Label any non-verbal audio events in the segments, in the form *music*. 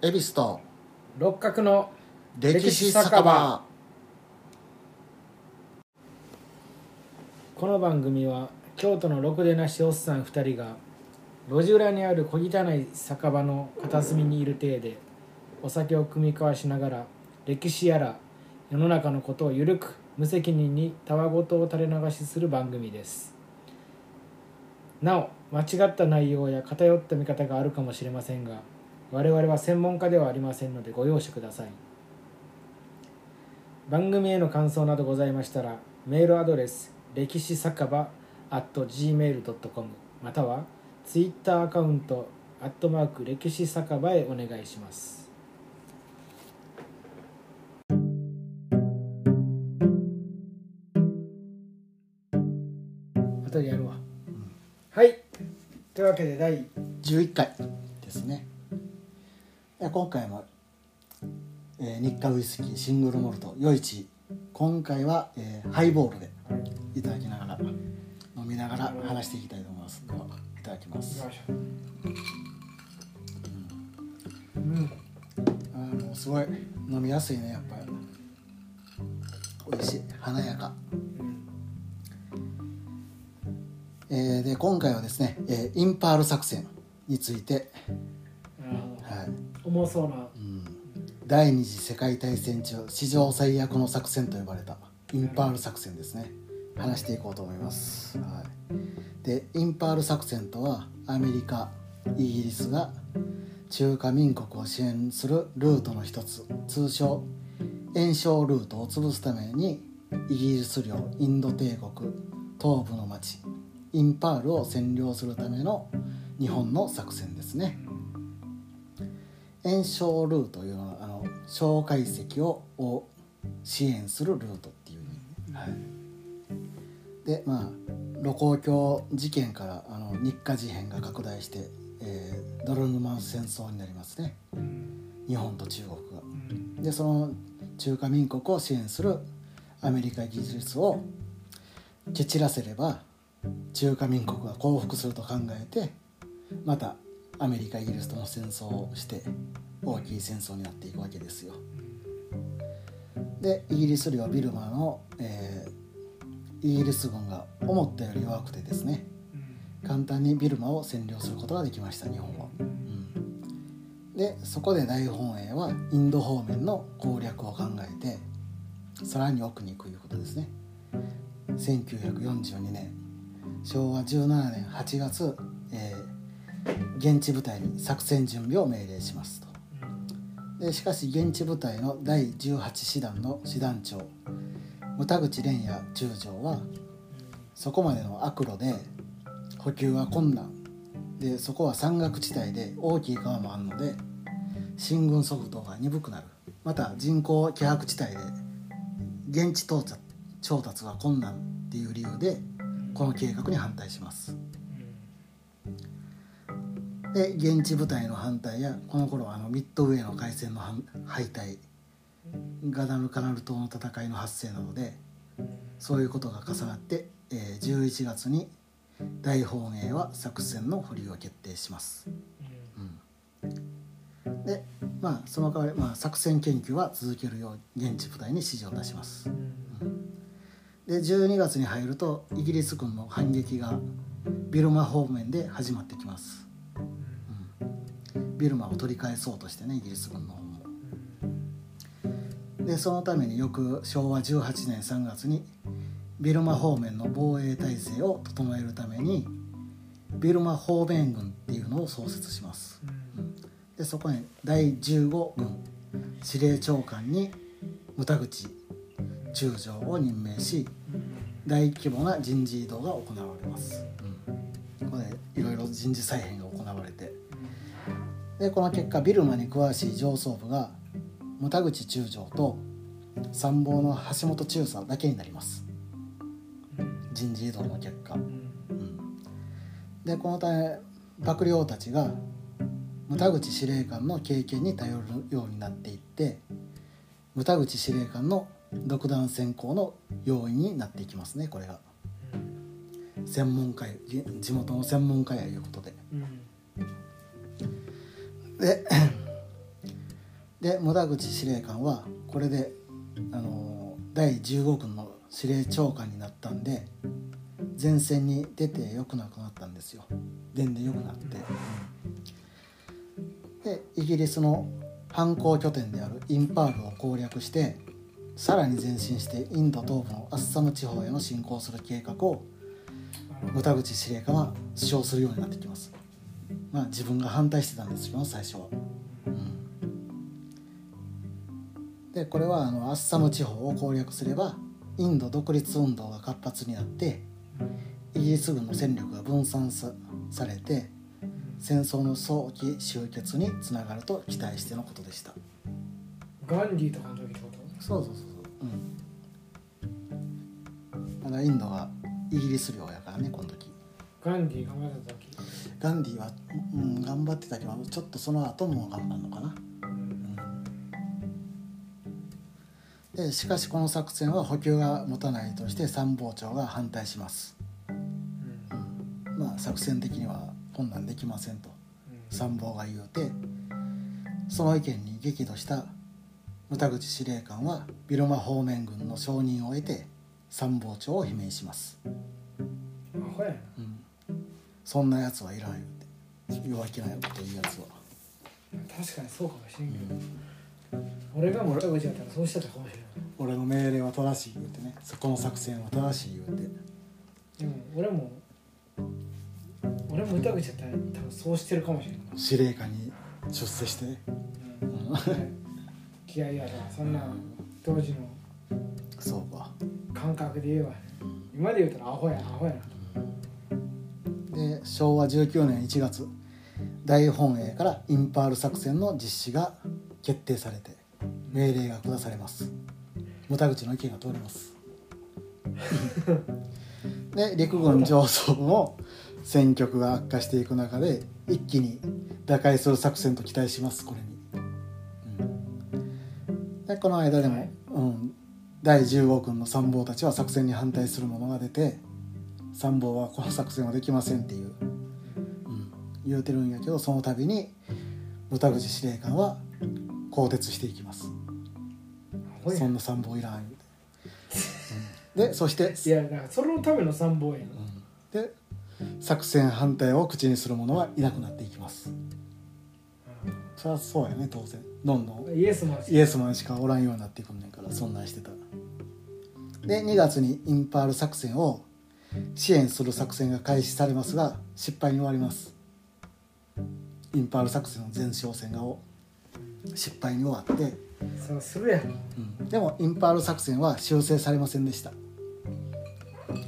恵比寿と六角の歴史酒場。この番組は京都のろくでなしおっさん2人が路地裏にある小汚い酒場の片隅にいる体でお酒を酌み交わしながら歴史やら世の中のことをゆるく無責任にたわごとを垂れ流しする番組です。なお間違った内容や偏った見方があるかもしれませんが我々は専門家ではありませんのでご容赦ください。番組への感想などございましたらメールアドレス歴史酒場 at gmail.com またはツイッターアカウントアットマーク歴史酒場へお願いします。後でやるわ、はい。というわけで第11回ですね今回も、えー日課ウイスキーシングルモルト余市今回は、えーハイボールでいただきながら飲みながら話していきたいと思います。ではいただきます。うん。あーもうすごい飲みやすいねやっぱ。り美味しい。華やか。えーで今回はですね、えーインパール作戦について、重そうな。うん。第二次世界大戦中史上最悪の作戦と呼ばれた。インパール作戦ですね。話していこうと思います、はい、でインパール作戦とはアメリカイギリスが中華民国を支援するルートの一つ。通称炎症ルートを潰すためにイギリス領インド帝国東部の町インパールを占領するための日本の作戦ですね。炎症ルートというのはあの小解析をを支援するルートっていう意味、はい、でまあ盧溝橋事件からあの日華事変が拡大して、えードルヌマン戦争になりますね。日本と中国が。でその中華民国を支援するアメリカイギリスを蹴散らせれば中華民国が降伏すると考えてまたアメリカイギリスとの戦争をして大きい戦争になっていくわけですよ。でイギリス領ビルマの、えーイギリス軍が思ったより弱くてですね簡単にビルマを占領することができました日本は。うんでそこで大本営はインド方面の攻略を考えてさらに奥に行くいうことですね。1942年昭和17年8月、現地部隊に作戦準備を命令しますと。でしかし現地部隊の第18師団の師団長牟田口蓮也中将はそこまでの悪路で補給は困難。でそこは山岳地帯で大きい川もあるので進軍速度が鈍くなる。また人口希薄地帯で現地到達調達が困難っていう理由でこの計画に反対しますで現地部隊の反対やこの頃あのミッドウェーの海戦の敗退ガダルカナル島の戦いの発生などでそういうことが重なって、えー11月に大本営は作戦の保留を決定します。うんでまあその代わり、まあ、作戦研究は続けるよう現地部隊に指示を出します。で12月に入るとイギリス軍の反撃がビルマ方面で始まってきます。ビルマを取り返そうとしてねイギリス軍の方も。でそのために翌昭和18年3月にビルマ方面の防衛体制を整えるためにビルマ方面軍っていうのを創設します。でそこに第15軍司令長官に牟田口中将を任命し大規模な人事異動が行われます。ここでいろいろ人事再編がでこの結果ビルマに詳しい上層部が牟田口中将と参謀の橋本中佐だけになります。人事異動の結果、うん。でこのため幕僚たちが牟田口司令官の経験に頼るようになっていって牟田口司令官の独断専行の要因になっていきますねこれが。専門家地元の専門家やいうことでで *clears throat* で牟田口司令官はこれであの第15軍の司令長官になったんで前線に出てよくなくなったんですよ。出んでよくなって。でイギリスの反抗拠点であるインパールを攻略してさらに前進してインド東部のアッサム地方への侵攻する計画を牟田口司令官は主張するようになってきます。まあ自分が反対してたんですよ最初は、うん、でこれはあのアッサム地方を攻略すればインド独立運動が活発になってイギリス軍の戦力が分散さされて戦争の早期終結につながると期待してのことでした。ガンディーとかの時ってこと？そうそうそうそう。うん。まだインドがイギリス領やからねこの時。ガンディーがまだ時？ガンディは、うん、頑張ってたけどちょっとその後も頑張るのかな、うん、でしかしこの作戦は補給が持たないとして参謀長が反対します、うん、まあ作戦的には困難できませんと。参謀が言うてその意見に激怒した牟田口司令官はビルマ方面軍の承認を得て参謀長を罷免します、うん、そんなやつはいらん弱気なこと言うやつは、確かにそうかもしれんけど、俺がもらう口だったらそうしてたかもしれない俺の命令は正しい言うてね。そこの作戦は正しい言うて。でも俺も俺も歌口だったら多分そうしてるかもしれな。い司令官に出世して、うん。気合いやなそんな当時のそうか。感覚で言えば。ね今で言うたらアホやアホやな。で昭和19年1月大本営からインパール作戦の実施が決定されて命令が下されます。牟田口の意見が通ります。*laughs* で陸軍上層部も戦局が悪化していく中で一気に打開する作戦と期待しますこれに、うん、でこの間でも、うん、第15軍の参謀たちは作戦に反対する者が出て参謀はこの作戦はできませんっていう、うん、言うてるんやけどその度に牟田口司令官は更迭していきます。そんな参謀いらん言うて、うん。でそして、いやだからそれのための参謀やなうん。で作戦反対を口にする者はいなくなっていきます。そりゃそうやね当然。どんどん。イエスマンイエスマンしかおらんようになってくんねんからそんなんしてたら。で2月にインパール作戦を支援する作戦が開始されますが失敗に終わりますインパール作戦の前哨戦が失敗に終わって、そうするやん。うん、でもインパール作戦は修正されませんでした。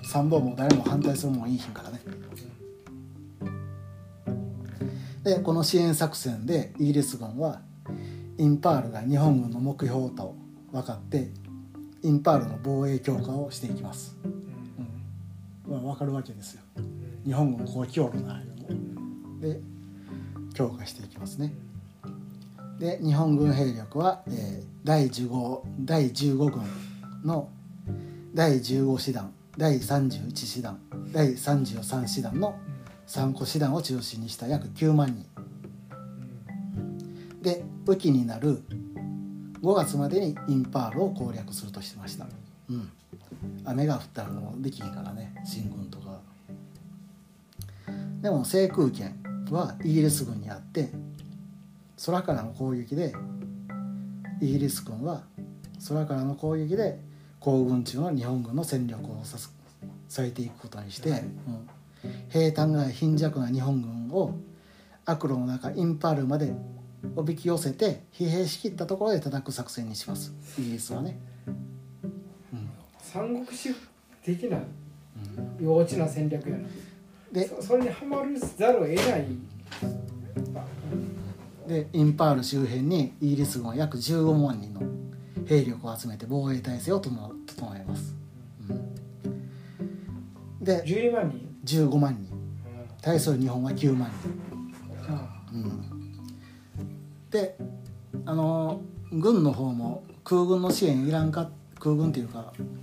参謀も誰も反対するもんいいひんからね。でこの支援作戦でイギリス軍はインパールが日本軍の目標と分かってインパールの防衛強化をしていきます、うん。まあ、分かるわけですよ。日本軍こう来おるなで強化していきますね。で日本軍兵力は、えー第15第15軍の第15師団第31師団第33師団の3個師団を中心にした約9万人。で雨季になる5月までにインパールを攻略するとしてました、うん、雨が降ったらもうできへんからね進軍とかでも制空権はイギリス軍にあって空からの攻撃でイギリス軍は空からの攻撃で行軍中の日本軍の戦力をさす割いていくことにして、うん、兵隊が貧弱な日本軍を悪路の中インパールまでおびき寄せて疲弊しきったところで叩く作戦にします。イギリスはね、うん。三国志的なうん。幼稚な戦略やなでそそれにはまるざるを得ない。でインパール周辺にイギリス軍は約15万人の兵力を集めて防衛体制を整整えます、うん。で12万人？15万人。対する日本は9万あ。人、うん、であの軍の方も空軍の支援いらんか空軍っていうかうん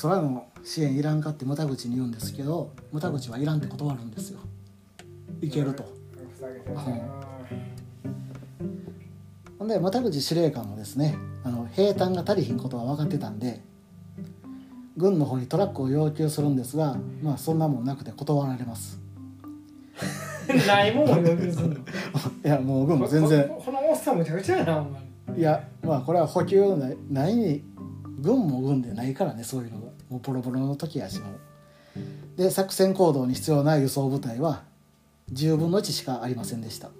空の支援いらんかって牟田口に言うんですけど牟田口はいらんって断るんですよ。いけると。ほんで又口司令官もですねあの兵隊が足りひんことは分かってたんで軍の方にトラックを要求するんですがまあそんなもんなくて断られます。ないもん。を要求すんのいやもう軍も全然。ここのおっさんむちゃくちゃやなお前いやまあこれは補給ないないに軍も軍でないからねそういうのが。もうボロボロの時やしもう。で作戦行動に必要な輸送部隊は10分の1しかありませんでした、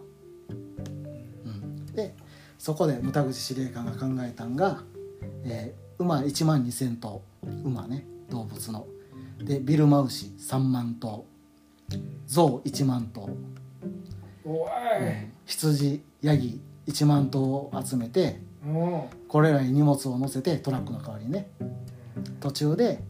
うん、でそこで牟田口司令官が考えたんが、えー馬1万2,000頭馬ね動物の。でビルマウシ3万頭。象1万頭。羊ヤギ1万頭を集めてもこれらに荷物を乗せてトラックの代わりにね途中で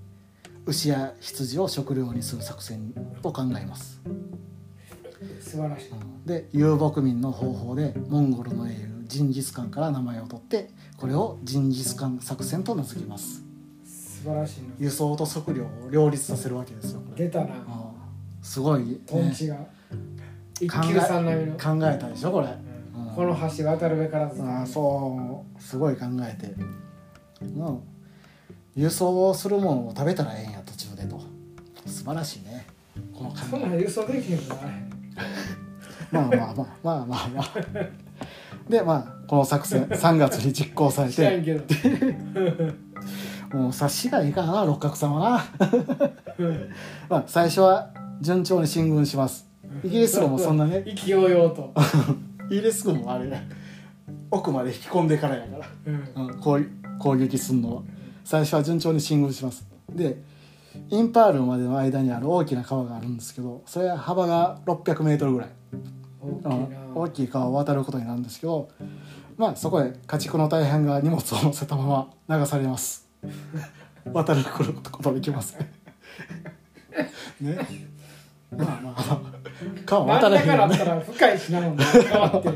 牛や羊を食料にする作戦を考えます。う素晴らしい。で遊牧民の方法でモンゴルの英雄ジンギスカンから名前を取ってこれをジンギスカン作戦と名付けます。素晴らしいな。輸送と食料を両立させるわけですよこれ。出たな。すごい、ね、トンチが。一考え考えたでしょこれ、この橋渡るべからずそう。すごい考えて。うん。輸送するものを食べたらええんや途中でと。素晴らしいね。この考そんな輸送できへんの *laughs* まあまあまあまあまあまあ。でまあこの作戦 *laughs* 3月に実行されて。*laughs* もう察しがいいかな六角さんはなまあ最初は順調に進軍します。イギリス軍もそんなね。意気揚々とイギリス軍もあれね奥まで引き込んでからやから。うん。うん、こう攻撃するのは。最初は順調に進軍します。でインパールまでの間にある大きな川があるんですけどそれは幅が600メートルぐらい、大きい川を渡ることになるんですけどまあそこで家畜の大半が荷物を乗せたまま流されます。*laughs* 渡ることできません。ね。まあまあまあ川真渡へんよねたら深いしなもんね。川って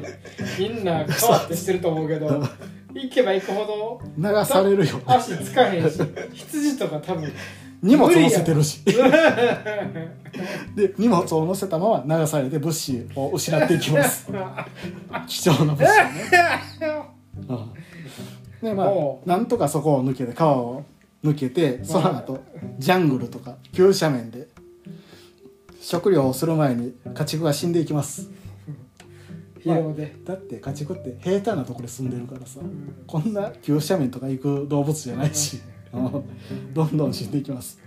みんな川ってしてると思うけど *laughs* 行けば行くほ流されるよ。ど足つかへんし羊とか多分荷物乗せてるし。で荷物を乗せたまま流されて物資を失っていきます。*laughs* 貴重な物資をね、*laughs* うん。でまあなんとかそこを抜けて川を抜けてその後ジャングルとか急斜面で食料をする前に家畜が死んでいきます。*laughs* 疲労で、だって家畜って平坦なところに住んでるからさこんな急斜面とか行く動物じゃないしうん。どんどん死んでいきます。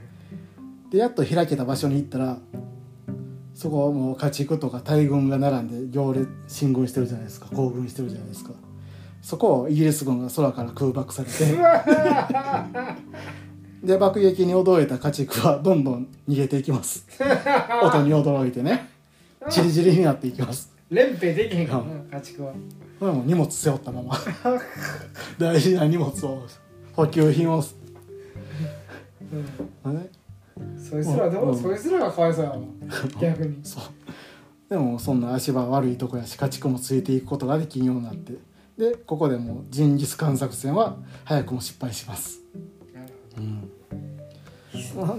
でやっと開けた場所に行ったらそこはもう家畜とか大軍が並んで行列進軍してるじゃないですか。行軍してるじゃないですか。そこをイギリス軍が空から空爆されて *laughs* で爆撃に驚いた家畜はどんどん逃げていきます。*laughs* 音に驚いてね。チリチリになっていきます。連兵できへんからな家畜は。これも荷物背負ったまま。大事な荷物を補給品を、うん。ね、そいつらどう、うん。そいつらがかわいそうやわ。逆に。そう。でもそんな足場悪いとこやし家畜もついていくことができんようになって。でここでもうジンギスカン作戦は早くも失敗します、うん、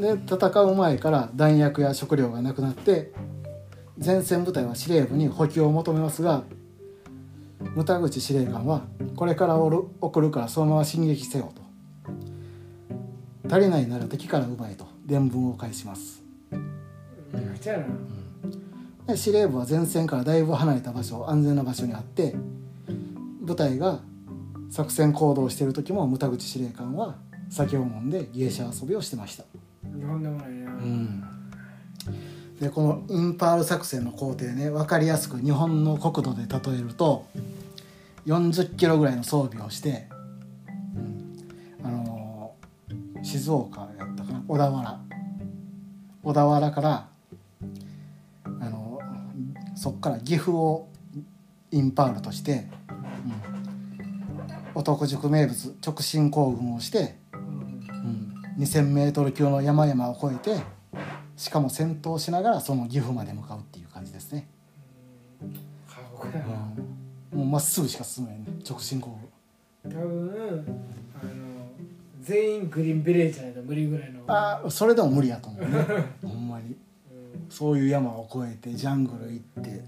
で戦う前から弾薬や食料がなくなって前線部隊は司令部に補給を求めますが牟田口司令官はこれからおる送るからそのまま進撃せよと。足りないなら敵から奪えと伝聞を返します。で司令部は前線からだいぶ離れた場所安全な場所にあって部隊が作戦行動している時も牟田口司令官は酒を飲んで芸者遊びをしてました、とんでもないな、でこのインパール作戦の工程ね分かりやすく日本の国土で例えると40キロぐらいの装備をして、うんあの静岡やったかな小田原。小田原からあのそっから岐阜をインパールとして、うん、男塾名物直進行軍をして、2,000m 級の山々を越えてしかも戦闘しながらその岐阜まで向かうっていう感じですね、もうまっすぐしか進めんね直進行。軍多分あの全員グリーンベレーじゃないと無理ぐらいの。ああそれでも無理やと思うね。*laughs* ほんまに。うんそういう山を越えてジャングル行って。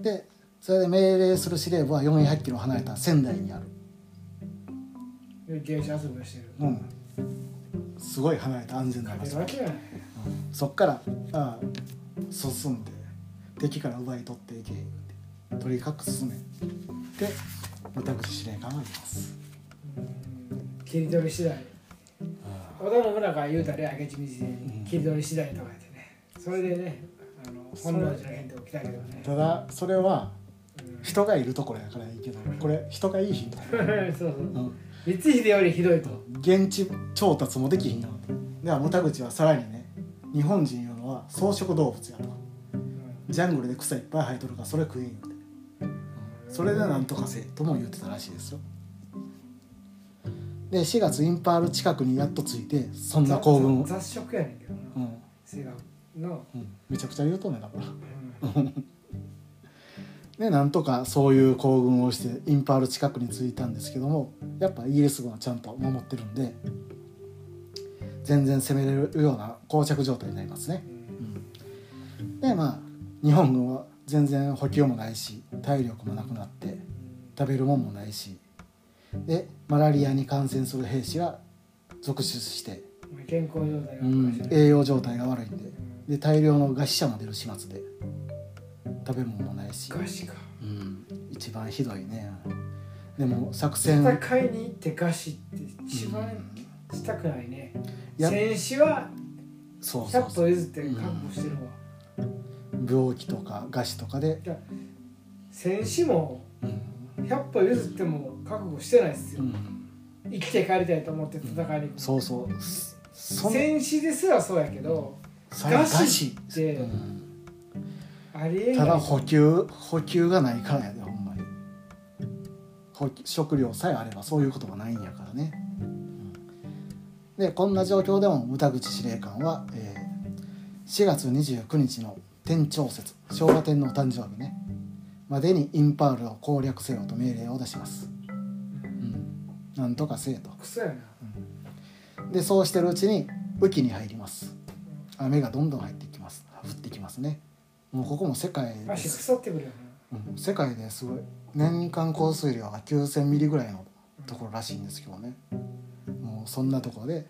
でそれで命令する司令部は400キロ離れた仙台にある。で芸者遊びをしてるうん。すごい離れた安全な場所。勝てるわけがないそっからああ進んで敵から奪い取っていけとにかく進め。で牟田口司令官は言います。うん切り取り次第。織田信長が言うたら明智光秀に切り取り次第とか言ってね。それでねあの本能寺の変と起きたけどね。ただそれはうん。人がいるところやからいいけどこれ人がいい日と、*laughs* そうそう。うん、光秀よりひどいと。現地調達もできひんよでは牟田口はさらにね日本人いうのは草食動物やとジャングルで草いっぱい生えとるからそれ食えんよって。それでなんとかせえとも言ってたらしいですよ。で4月インパール近くにやっと着いてそんな行軍を、雑雑食やねんけどな。うん。性格の、うん、めちゃくちゃ言うとんねんだから。うんでなんとかそういう行軍をしてインパール近くに着いたんですけどもやっぱイギリス軍はちゃんと守ってるんで全然攻めれるような膠着状態になりますね、うん、でまあ日本軍は全然補給もないし体力もなくなって食べるもんもないしでマラリアに感染する兵士が続出して、うん健康状態がうん栄養状態が悪いんでで大量の餓死者も出る始末で食べ物もないし、餓死か。うん、一番ひどいね。でも作戦。戦いに行って餓死って一番したくないね。いや戦死は100そうそうそう。歩譲って覚悟してるわ。病気とか餓死とかで、戦死もうん。100歩譲っても覚悟してないですよ。うん、生きて帰りたいと思って戦いに行くそうそう。そその。戦死ですらそうやけどそれは餓死ってただ補給補給がないからやでほんまに。食料さえあればそういうことがないんやからね、うん。でこんな状況でも牟田口司令官は、えー4月29日の天長節昭和天皇誕生日ね。までにインパールを攻略せよと命令を出します、うん、なんとかせえと。クソやな。でそうしてるうちに雨季に入ります。雨がどんどん入ってきます。降ってきますねもうここも世界で足す腐ってくるようん。世界ですごい。年間降水量が9,000ミリぐらいのところらしいんですけどね。もうそんなところで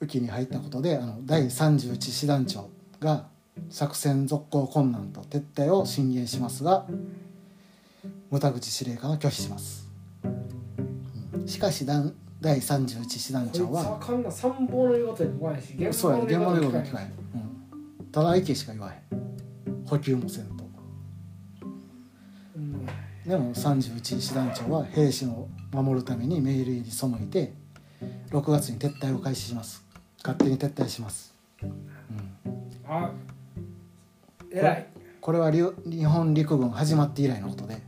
雨季に入ったことであの第31師団長が作戦続行困難と撤退を進言しますが牟田口司令官は拒否します、うん。しかし団第31師団なこいつ長はそうや現場の言言うこと聞かへん、うん、ただ意見しか言わへん。補給もせんと。うんでも31師団長は兵士を守るために命令に背いて6月に撤退を開始します。勝手に撤退します、うん、あ偉い。これは日本陸軍始まって以来のことで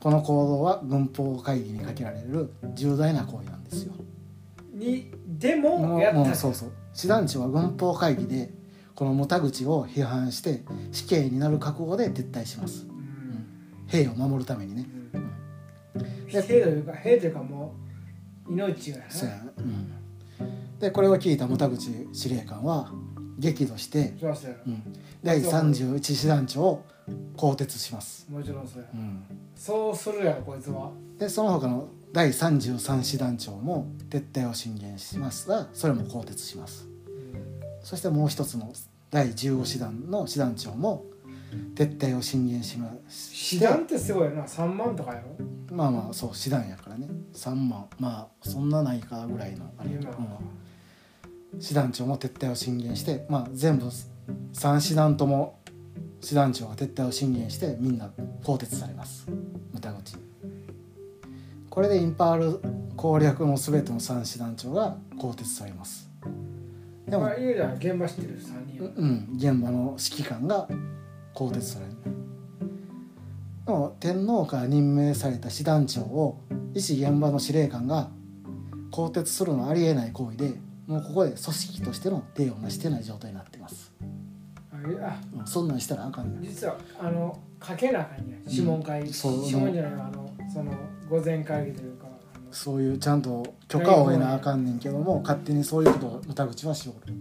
この行動は軍法会議にかけられる重大な行為なんですよ。にでもやった。もうそうそう。師団長は軍法会議でこの牟田口を批判して死刑になる覚悟で撤退します。うん。兵を守るためにね。うん。兵というか兵というかもう命がやな。そうや。なうん。でこれを聞いた牟田口司令官は激怒して、そうん、第31師団長を更迭します、もちろんそうや。うん、そうするやろこいつは。でその他の第33師団長も撤退を進言しますがそれも更迭します。そしてもう一つの第15師団の師団長も撤退を進言します師団ってすごいよな。3万とかやろ？まあまあそう師団やからね。3万。まあそんなないかぐらいのあれ、今うん。師団長も撤退を進言して、まあ、全部3師団とも師団長が撤退を進言してみんな更迭されます。牟田口。これでインパール攻略の全ての3師団長が更迭されますでもまあ現場知ってる3人は。うん現場の指揮官が更迭される。でも天皇から任命された師団長を一現場の司令官が更迭するのはありえない行為でもうここで組織としての手を成してない状態になってます、あそんなんしたらあかんねん。実はあのかけなあかんね諮問会、そう諮問じゃないわあのその午前会議というかそういうちゃんと許可を得なあかんねんけども勝手にそういうことを牟田口はしおる。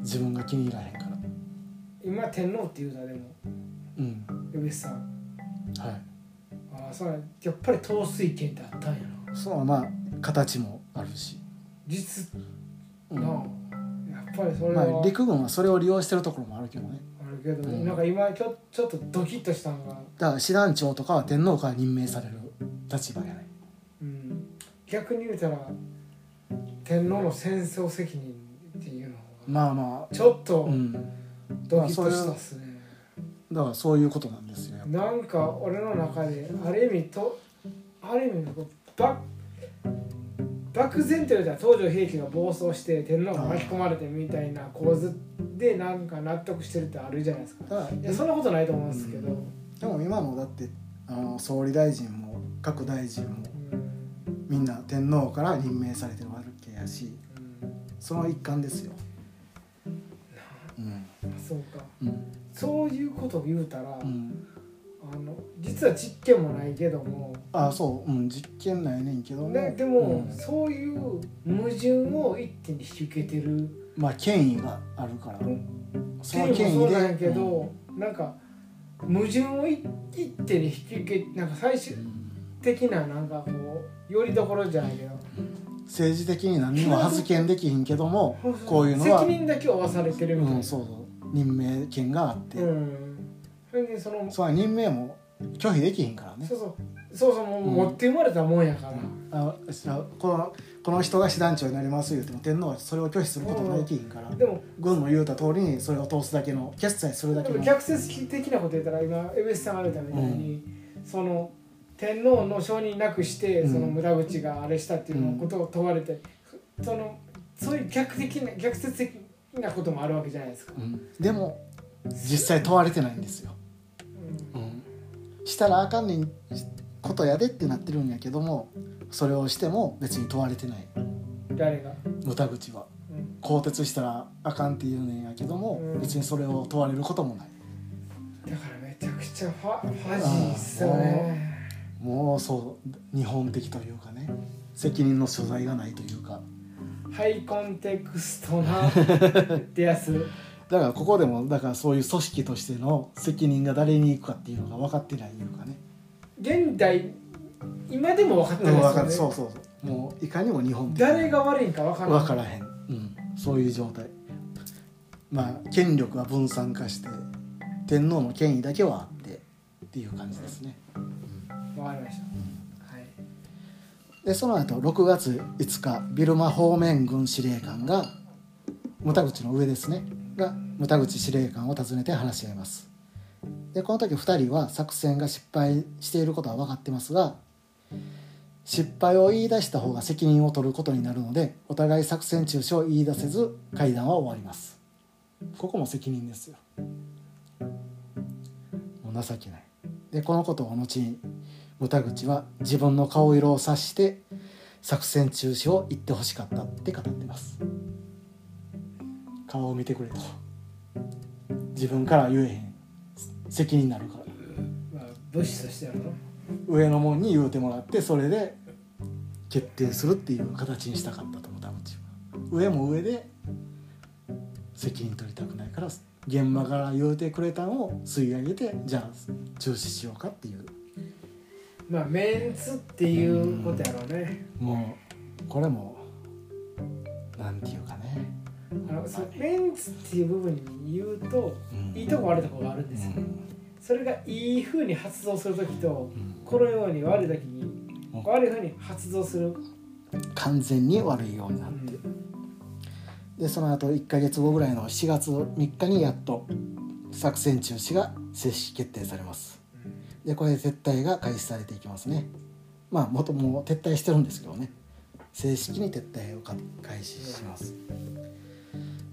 自分が気に入らへんから。今天皇って言うたらでもうん。でも上さん。はい。ああそうなんやっぱり統帥権ってあったんやな。そうまあ形もあるし、実うん。なあやっぱりそれは、まあ、陸軍はそれを利用してるところもあるけどね。あるけど、うん。なんか今ちょちょっとドキッとしたのが、だから師団長とかは天皇から任命される立場やねうん、逆に言うたら天皇の戦争責任っていうのがまあまちょっとあうん。ドキッとしたっすね、だからそういうことなんですよ。なんか俺の中である意味とある意味ば漠然と言うたら東条兵器が暴走して天皇が巻き込まれてみたいな構図でなんか納得してるってあるじゃないですか。いやそんなことないと思うんですけど、でも今のだってあの総理大臣も各大臣もみんな天皇から任命されてるわけやしその一環ですよ。うん。うんそうか。うん。そういうことを言うたら、うん、あの実は実験もないけども、あそう、うん、実験ないねんけども、ね、でも、うん。そういう矛盾を一手に引き受けてる。まあ権威があるから、うん。その権威で。もそうなんやけど、なんか矛盾を一一手に引き受けなんか最終うん的ななんかこうよりどころじゃないけど。政治的に何にも発言できひんけどもこういうのは責任だけ負わされてるみたいな、うん、そうそう。任命権があって、うん。それでそのそう任命も拒否できひんからね。そうそう。そうそうもう持って生まれたもんやから、あじゃあこのこの人が師団長になります言うても天皇はそれを拒否することができひんから、でも軍の言うた通りにそれを通すだけの決裁するだけの。逆説的なこと言ったら今江別さんが言ったみたいに、その天皇の承認なくして、うん。その村口があれしたっていうのことを問われて、そのそういう逆的な逆説的なこともあるわけじゃないですか。うん。でも実際問われてないんですよ、うん、したらあかんねんことやでってなってるんやけどもそれをしても別に問われてない。うん誰が、牟田口は。うん。更迭したらあかんって言うねんやけども、うん。別にそれを問われることもない。だからめちゃくちゃファファジーっすよね。もうそう日本的というかね。責任の所在がないというか。ハイコンテクストなってやつ。*laughs* だからここでもだからそういう組織としての責任が誰に行くかっていうのが分かってないいうかね。現代今でも分かってないですよね。そうそうそう。もういかにも日本的誰が悪いんか分から。分からへん、うん、そういう状態。まあ権力が分散化して天皇の権威だけはあってっていう感じですね分かりました。はい。でその後6月5日ビルマ方面軍司令官が牟田口の上ですね。が牟田口司令官を訪ねて話し合います。でこの時2人は作戦が失敗していることは分かってますが失敗を言い出した方が責任を取ることになるのでお互い作戦中止を言い出せず会談は終わります。ここも責任ですよ。もう情けない。でこのことを後に牟田口は自分の顔色を察して作戦中止を言ってほしかったって語ってます。顔を見てくれと。自分から言えへん。責任になるから。まあ物資としてやろ上の門に言うてもらってそれで決定するっていう形にしたかったと牟田口は。上も上で責任取りたくないから現場から言うてくれたのを吸い上げてじゃあ中止しようかっていうまあメンツっていうことやろうね。もうこれもなんていうかね、あのそのメンツっていう部分に言うとうん。いいとこ悪いとこがあるんですよ。うん。それがいい風に発動する時とうん。このように悪い時にうん。悪い風に発動する。完全に悪いようになって。でその後1か月後ぐらいの4月3日にやっと作戦中止が正式決定されますでこれで撤退が開始されていきますね。まあ元も撤退してるんですけどね。正式に撤退をか開始します。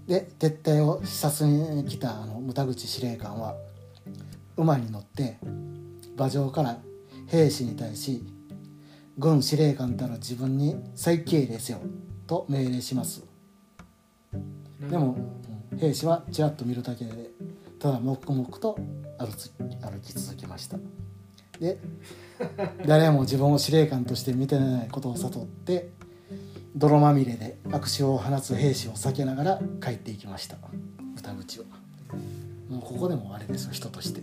で撤退を視察に来たあの牟田口司令官は馬に乗って馬上から兵士に対し軍司令官たる自分に再敬礼せよと命令します。でも、うん兵士はちらっと見るだけでただ黙々と歩つ歩き続けました。で誰も自分を司令官として見てないことを悟って泥まみれで悪手を放つ兵士を避けながら帰っていきました。歌口はもうここでもあれですよ人として。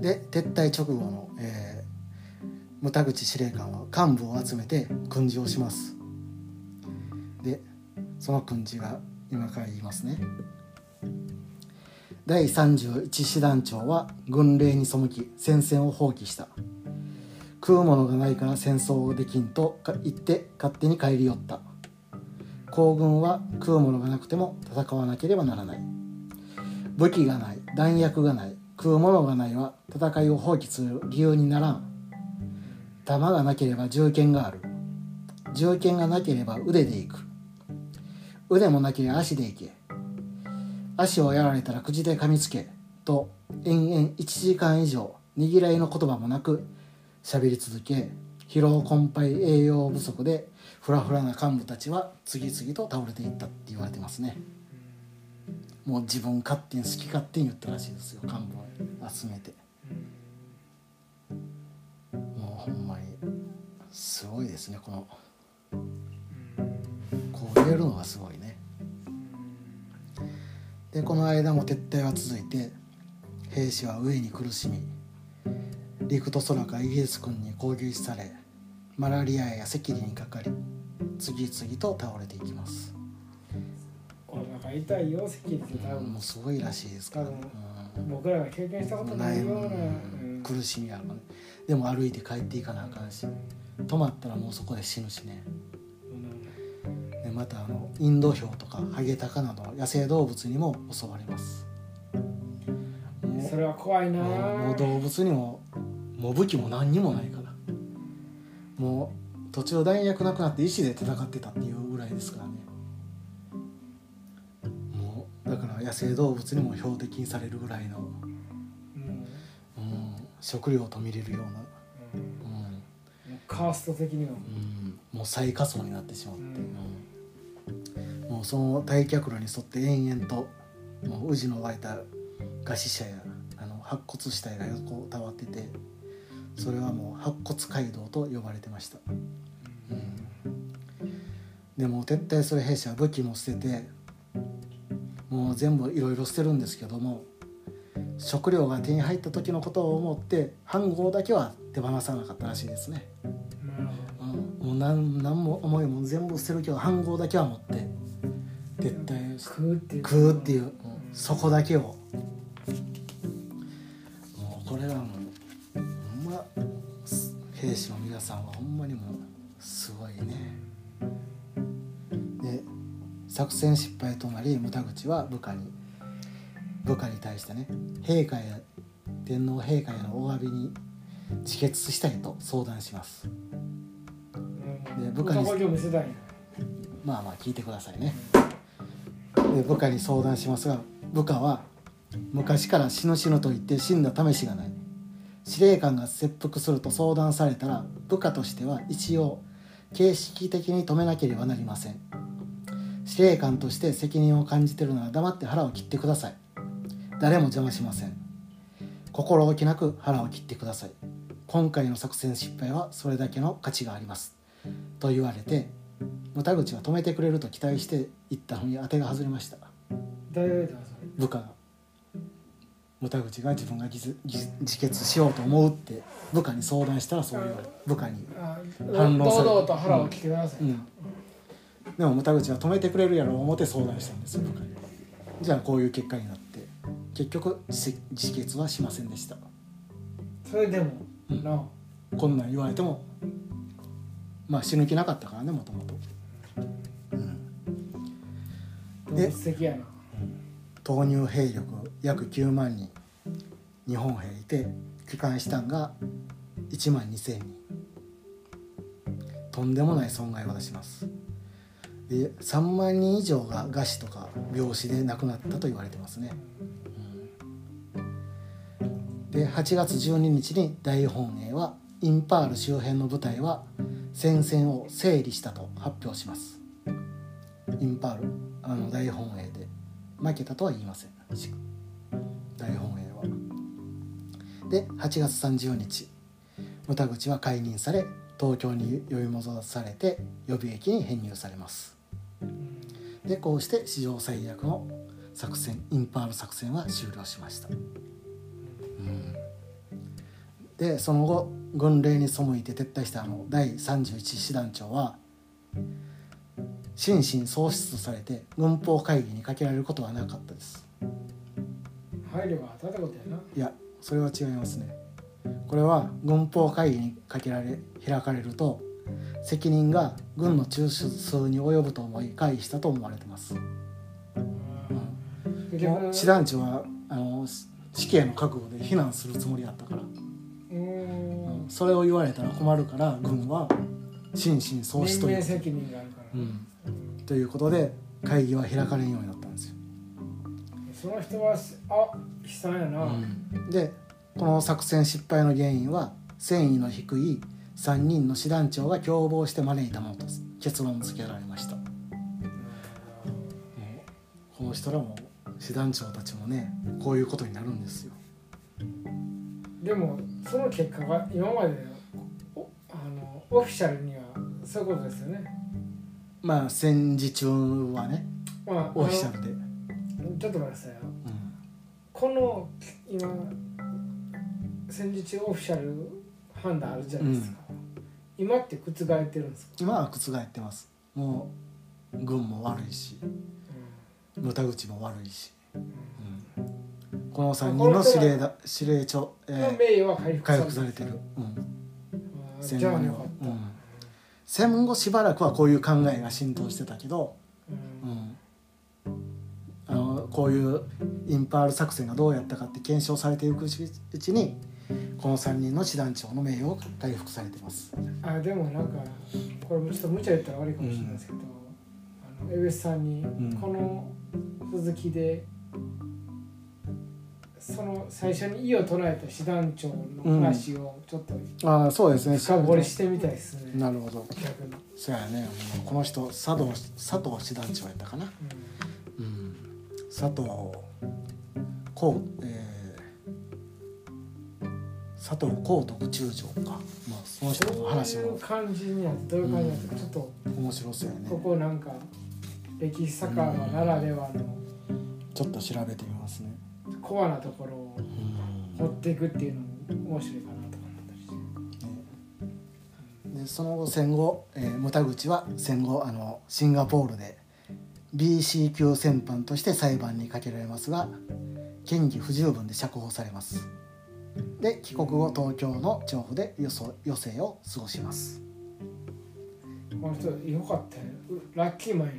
で撤退直後の、えー、牟田口司令官は幹部を集めて訓示をします。でその訓示が今から言いますね。第31師団長は軍令に背き戦線を放棄した。食うものがないから戦争できんと言って勝手に帰り寄った。行軍は食うものがなくても戦わなければならない。武器がない弾薬がない食うものがないは戦いを放棄する理由にならん。弾がなければ銃剣がある。銃剣がなければ腕で行く。腕もなければ足で行け。足をやられたら口で噛みつけと延々1時間以上にぎらいの言葉もなく喋り続け疲労困憊栄養不足でフラフラな幹部たちは次々と倒れていったって言われてますね。もう自分勝手に好き勝手に言ったらしいですよ幹部を集めて。もうほんまにすごいですねこの。こう言えるのがすごいね。でこの間も撤退は続いて兵士は飢えに苦しみ陸と空からイギリス軍に攻撃されマラリアや赤痢にかかり次々と倒れていきます。お腹痛いよ赤痢って多分。もうすごいらしいですから、僕らが経験したことないような、うん。苦しみやろね。でも歩いて帰っていかなあかんし止まったらもうそこで死ぬしね。でまたあのインドヒョウとかハゲタカなど野生動物にも襲われます。それは怖いな。もう動物にももう武器も何にもないから。もう途中弾薬なくなって石で戦ってたっていうぐらいですからね。もうだから野生動物にも標的にされるぐらいの、うん。うん、食料と見れるような、うん。カースト的にはうん、もう最下層になってしまって、うんうんもうその退却路に沿って延々ともう宇治の湧いた餓死者やあの白骨死体が横たわっててそれはもう白骨街道と呼ばれてました、うん、でも撤退する兵士は武器も捨ててもう全部いろいろ捨てるんですけども食料が手に入った時のことを思って飯盒だけは手放さなかったらしいですね。うん。もう何何も思いも全部捨てるけど飯盒だけは持って撤退どし食うっていう。食うっていう、うん。そこだけを。もうこれはもうほんま兵士の皆さんはほんまにもうすごいね。で作戦失敗となり牟田口は部下に部下に対してね陛下や天皇陛下へのお詫びに自決したいと相談します。うん。で部下にまあまあ聞いてくださいねで部下に相談しますが部下は昔から死ぬ死ぬと言って死んだ試しがない。司令官が切腹すると相談されたら部下としては一応形式的に止めなければなりません。司令官として責任を感じてるなら黙って腹を切ってください。誰も邪魔しません。心置きなく腹を切ってください。今回の作戦失敗はそれだけの価値があります。と言われて牟田口は止めてくれると期待して行ったのに当てが外れました。部下。が牟田口が自分が自自自決しようと思うって部下に相談したらそう言われ部下に、あ反応され堂々と腹を切ってください、うん、でも牟田口は止めてくれるやろう思って相談したんですよ部下に。じゃあこういう結果になって結局自自決はしませんでした。それでも、うん。な。こんなん言われてもまあ死ぬ気なかったからねもともと動物的やな。投入兵力約9万人日本兵いて帰還したんが1万2,000人。とんでもない損害を出します。で3万人以上が餓死とか病死で亡くなったと言われてますね、うん。で8月12日に大本営はインパール周辺の部隊は戦線を整理したと発表します。インパールあの大本営で。負けたとは言いません。大本営は。で8月30日。牟田口は解任され東京に呼び戻されて予備役に編入されます。でこうして史上最悪の作戦インパール作戦は終了しました、でその後軍令に背いて撤退したあの第31師団長は心身喪失とされて軍法会議にかけられることはなかったです。配慮が当たったことやな。いやそれは違いますね。これは軍法会議にかけられ開かれると責任が軍の中枢に及ぶと思い回避したと思われてます。う師団長はあの死刑の覚悟で避難するつもりだったから、うーん。それを言われたら困るから軍は心身喪失という、人間責任があるから、うん、ということで会議は開かれんようになったんですよ、その人はあ悲惨やな、でこの作戦失敗の原因は戦意の低い3人の師団長が共謀して招いたものと結論付けられました。この人らも師団長たちもねこういうことになるんですよ。でもその結果が今まであのオフィシャルにはそういうことですよね、まあ戦時中はねまあ、オフィシャルで、ルちょっと待ってくださいよ。うん。この今戦時中オフィシャル判断あるじゃないですか、今って覆ってるんですか、今は覆ってます。もう軍も悪いし牟田口も悪いし、うん。この3人の司令だ司令長、えのー名誉は回復回復されてる、うん、あー戦後にはじゃあよかっ、た、うん、戦後しばらくはこういう考えが浸透してたけど、うん。うん、あのこういうインパール作戦がどうやったかって検証されていくうちにこの3人の師団長の名誉を回復されてます。あでもなんかこれもちょっと無茶言ったら悪いかもしれないですけど、あの江口さんにん。この続きで、その最初に意を唱えた師団長の話をちょっとああそうですね。深掘りしてみたいですね、なるほど。逆に、そうやね。この人佐藤佐藤師団長やったかな、ううん、佐藤こう、えー、佐藤光徳中将か、まあ、その人の話どういうも感じになってどういう感じになって、ちょっと面白そうやね。ここなんか歴史酒場ならではのちょっと調べてみますね、コアなところをうん。掘っていくっていうのも面白いかなとか思ったりして。でその後戦後、えー、牟田口は戦後あのシンガポールで BC 級戦犯として裁判にかけられますが嫌疑不十分で釈放されます。で帰国後東京の調布で余生余生を過ごします、この人よかったラッキーマンや。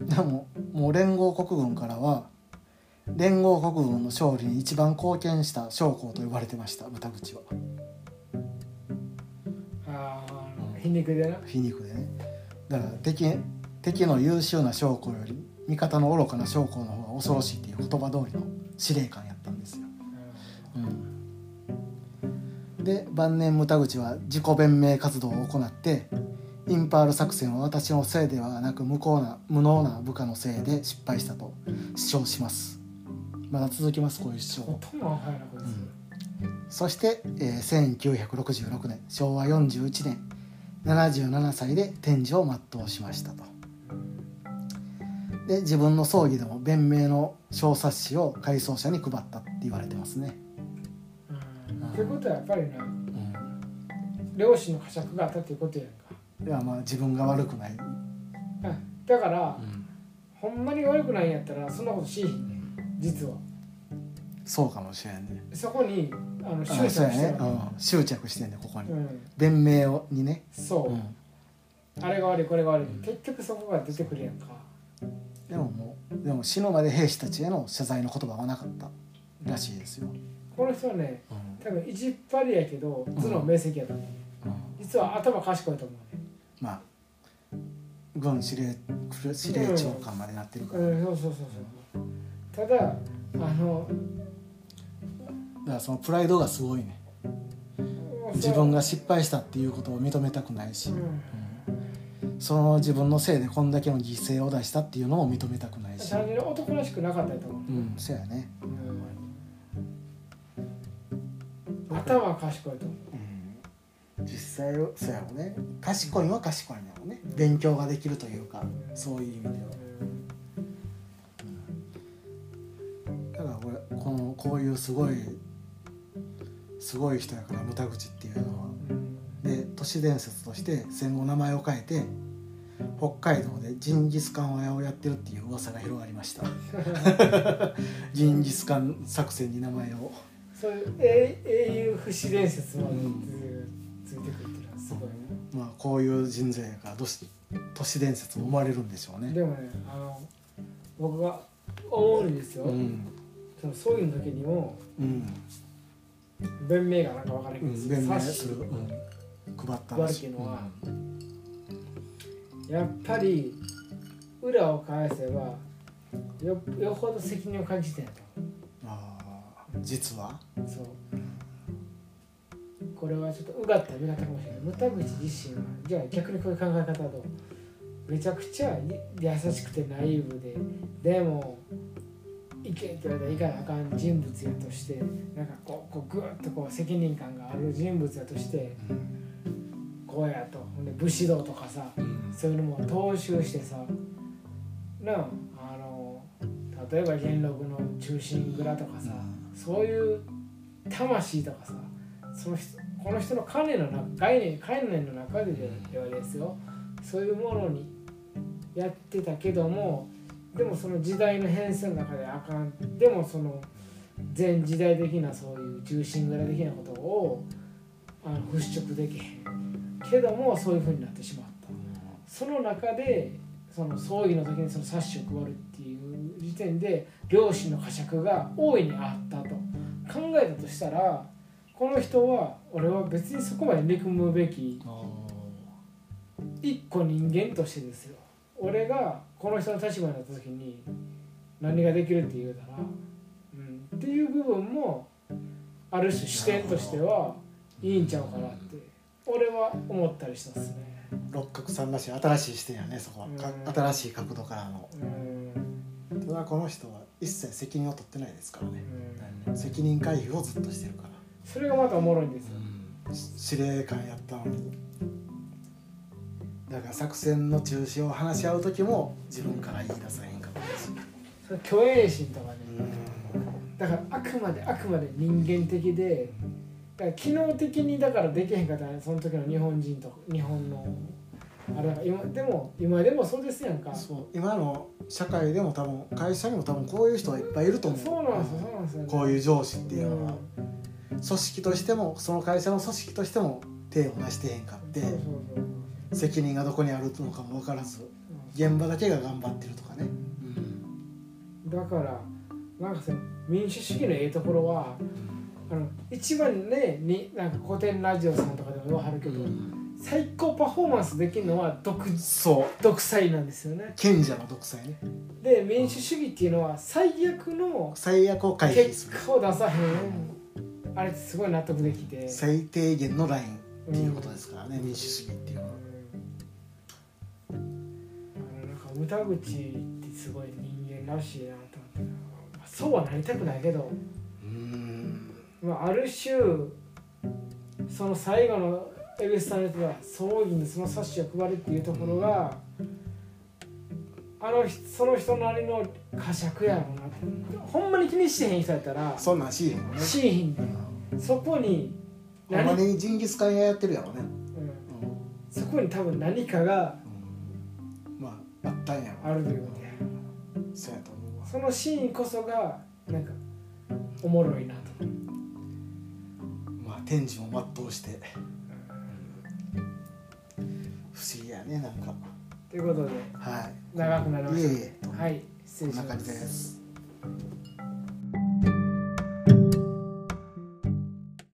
うん、でももう連合国軍からは連合国軍の勝利に一番貢献した将校と呼ばれてました牟田口は。あーあの皮肉でな。皮肉でね。だから敵敵の優秀な将校より味方の愚かな将校の方が恐ろしいっていう言葉通りの司令官やったんですよ、うん、で晩年牟田口は自己弁明活動を行ってインパール作戦は私のせいではなく無効な無能な部下のせいで失敗したと主張しますまだ続きますこういう主張そして、えー1966年昭和41年77歳で天寿を全うしましたと。で自分の葬儀でも弁明の小冊子を回想者に配ったって言われてますね、うん。ってことはやっぱりなうん、両親の呵責があったっていうことやんか。ではまあ自分が悪くない、あだから、うん。ほんまに悪くないんやったらそんなことしいひんねん実は。そうかもしれんね。そこにあのあ執着してる。うん、執着してんねここに、うん。弁明をにね、そう、うん、あれが悪いこれが悪い、結局そこが出てくるやんか。でももうでも死ぬまで兵士たちへの謝罪の言葉はなかった。らしいですよ、この人はねうん。多分意地っ張りやけど頭脳明晰やと思う、うん。実は頭賢いと思うね。まあ軍司令司令長官までなってるから、うんそうそうそうそうただあのだからそのプライドがすごいね。自分が失敗したっていうことを認めたくないし、うん。うん。その自分のせいでこんだけの犠牲を出したっていうのも認めたくないし。単純に男らしくなかったと思う、うんそうやね、うん。頭は賢いと思う。ん、実際そうやろね。賢いのは賢いんだろうね。勉強ができるというかそういう意味ではこういうすごいすごい人やから牟田口っていうのは。うん。で都市伝説として戦後名前を変えて北海道でジンギスカン屋をやってるっていう噂が広がりました。*laughs* ジンギスカン作戦に名前を。そういう英英雄不死伝説までうんついてくるっていうのはすごいね、まあこういう人材やからどうし都市伝説も生まれるんでしょうね。でもねあの僕が思うんですよ、うんその葬儀の時にもうん弁明がなんか分からないけど、うん。弁明する、うん、配った配るっていうのは。やっぱり裏を返せばよよほど責任を感じてんやと。あー。実は？そう。これはちょっとうがった見方かもしれない。牟田口自身はじゃあ逆にこういう考え方だとめちゃくちゃ優しくてナイーブででも意見って言われたらいかなあかん人物やとしてなんかこうこうグーッとこう責任感がある人物やとしてこうやと。ほんで武士道とかさうん。そういうのも踏襲してさなああの例えば元禄の中心蔵とかさそういう魂とかさその人この人の観念の中概念概念の中でではですよ。そういうものにやってたけどもでもその時代の変遷の中であかんでもその全時代的なそういう中心蔵的なことをあの払拭できへんけどもそういうふうになってしまった。その中でその葬儀の時にその冊子を配るっていう時点で両親の呵責が大いにあったと考えたとしたらこの人は俺は別にそこまで憎むべき一個人間としてですよ。俺がこの人の立場になった時に何ができるって言うたら、うん、っていう部分もある種視点としてはいいんちゃうかなって俺は思ったりしたっすね。ー六角さんらしい新しい視点やねそこは、かうん。新しい角度からの。うん。ただこの人は一切責任を取ってないですからね。うん。責任回避をずっとしてるから。それがまたおもろいんですよ。司令官やったのにだから作戦の中止を話し合う時も自分から言い出さへんかったですそれ虚栄心とかね。だからあくまであくまで人間的でだから機能的にだからできへんかったらその時の日本人と日本のあれだから今でも今でもそうですやんか。そそう。今の社会でも多分会社にも多分こういう人はいっぱいいると思う。うなんですよそうなんですよ、ね、こういう上司っていうのは、うん。組織としてもその会社の組織としても手を出してへんかって。そうそうそう責任がどこにあるのかも分からず現場だけが頑張ってるとかね、だからなんかその民主主義のええところはあの一番ねになんか古典ラジオさんとかでも言わはるけど、最高パフォーマンスできるのは独そう。独裁なんですよね。賢者の独裁ね。で民主主義っていうのは最悪の最悪を回避する。結果を出さへん。あれってすごい納得できて。最低限のラインっていうことですからね、民主主義っていうのは田口ってすごい人間らしいなと思って。まあそうはなりたくないけど、うん。まあ、ある種その最後の蛭子さんの言ってた葬儀にその冊子を配るっていうところが、あの人その人なりの呵責やろうなって。ほんまに気にしてへん人やったらそんなんし。いへんねしいひんねんそこにほんまにジンギスカン屋やってるやろね、うん。うんそこに多分何かがまああったんや。ろあるということやそうやと思うわ。そのシーンこそがなんかおもろいなと。まあ天寿も全うして。不思議やねなんか。ということではい。長くなりました。いえいえはい失礼しまこんな感じすです